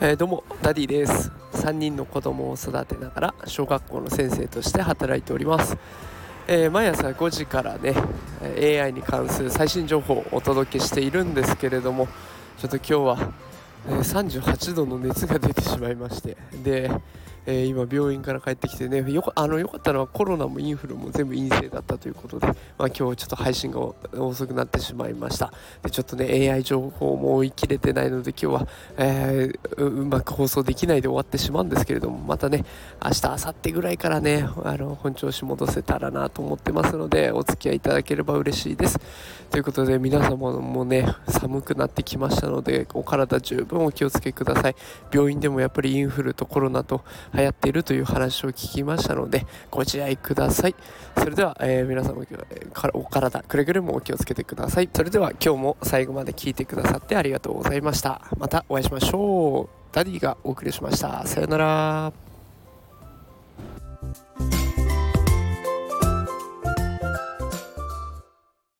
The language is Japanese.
えー、どうもダディです。3人の子供を育てながら小学校の先生として働いております、えー、毎朝5時からね AI に関する最新情報をお届けしているんですけれどもちょっと今日は、えー、38度の熱が出てしまいましてでえー、今病院から帰ってきてねよあのよかったのはコロナもインフルも全部陰性だったということで、まあ、今日ちょっと配信が遅くなってしまいました。でちょっとね AI 情報も追い切れてないので今日は、えー、うまく放送できないで終わってしまうんですけれどもまたね明日明後日ぐらいからねあの本調子戻せたらなと思ってますのでお付き合いいただければ嬉しいです。ということで皆様もね寒くなってきましたのでお体十分お気をつけください。病院でもやっぱりインフルとコロナと流行っているという話を聞きましたのでご自愛ください。それでは、えー、皆様お体くれぐれもお気をつけてください。それでは今日も最後まで聞いてくださってありがとうございました。またお会いしましょう。ダディがお送りしました。さよなら。